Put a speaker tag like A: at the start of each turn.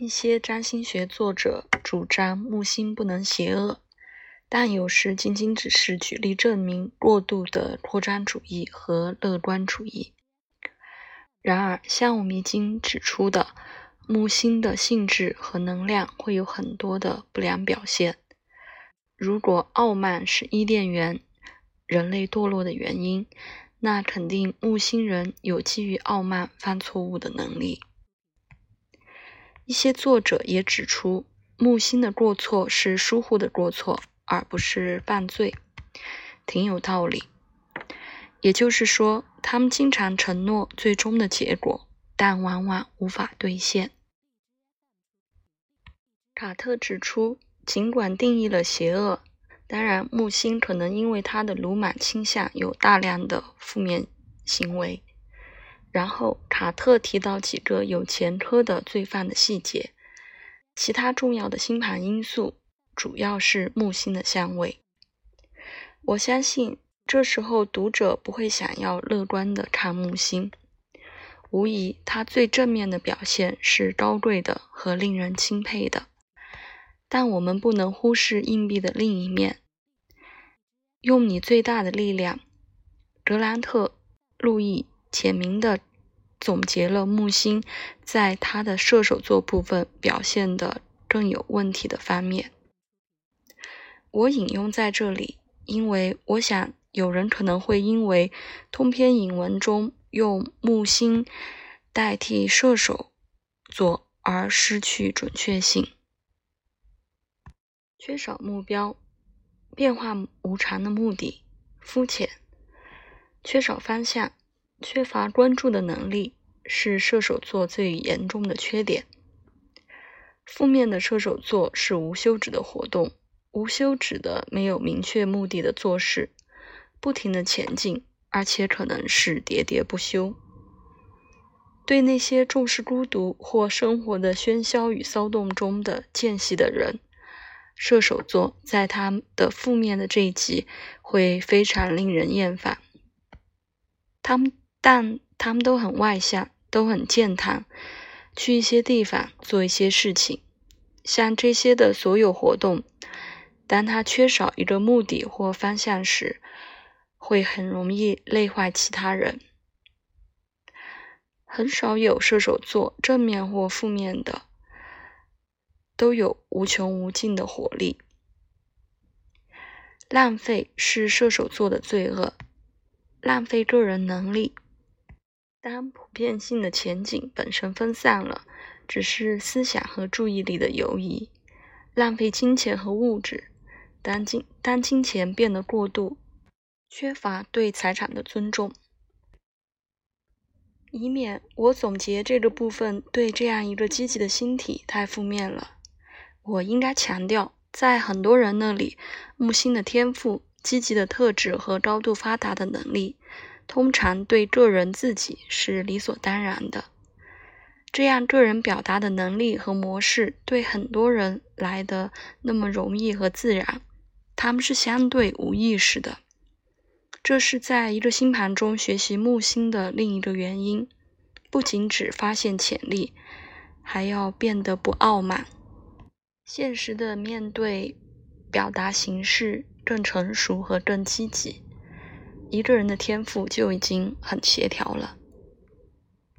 A: 一些占星学作者主张木星不能邪恶，但有时仅仅只是举例证明过度的扩张主义和乐观主义。然而，像我们已经指出的，木星的性质和能量会有很多的不良表现。如果傲慢是伊甸园人类堕落的原因，那肯定木星人有基于傲慢犯错误的能力。一些作者也指出，木星的过错是疏忽的过错，而不是犯罪，挺有道理。也就是说，他们经常承诺最终的结果，但往往无法兑现。卡特指出，尽管定义了邪恶，当然木星可能因为他的鲁莽倾向有大量的负面行为。然后，卡特提到几个有前科的罪犯的细节。其他重要的星盘因素主要是木星的相位。我相信这时候读者不会想要乐观的看木星。无疑，它最正面的表现是高贵的和令人钦佩的。但我们不能忽视硬币的另一面。用你最大的力量，格兰特·路易。简明的总结了木星在他的射手座部分表现的更有问题的方面。我引用在这里，因为我想有人可能会因为通篇引文中用木星代替射手座而失去准确性。缺少目标，变化无常的目的，肤浅，缺少方向。缺乏关注的能力是射手座最严重的缺点。负面的射手座是无休止的活动，无休止的没有明确目的的做事，不停的前进，而且可能是喋喋不休。对那些重视孤独或生活的喧嚣与骚动中的间隙的人，射手座在他的负面的这一集会非常令人厌烦。他们。但他们都很外向，都很健谈，去一些地方做一些事情。像这些的所有活动，当他缺少一个目的或方向时，会很容易累坏其他人。很少有射手座正面或负面的，都有无穷无尽的活力。浪费是射手座的罪恶，浪费个人能力。当普遍性的前景本身分散了，只是思想和注意力的游移，浪费金钱和物质。当金当金钱变得过度，缺乏对财产的尊重，以免我总结这个部分对这样一个积极的星体太负面了。我应该强调，在很多人那里，木星的天赋、积极的特质和高度发达的能力。通常对个人自己是理所当然的，这样个人表达的能力和模式对很多人来的那么容易和自然，他们是相对无意识的。这是在一个星盘中学习木星的另一个原因，不仅只发现潜力，还要变得不傲慢，现实的面对表达形式更成熟和更积极。一个人的天赋就已经很协调了。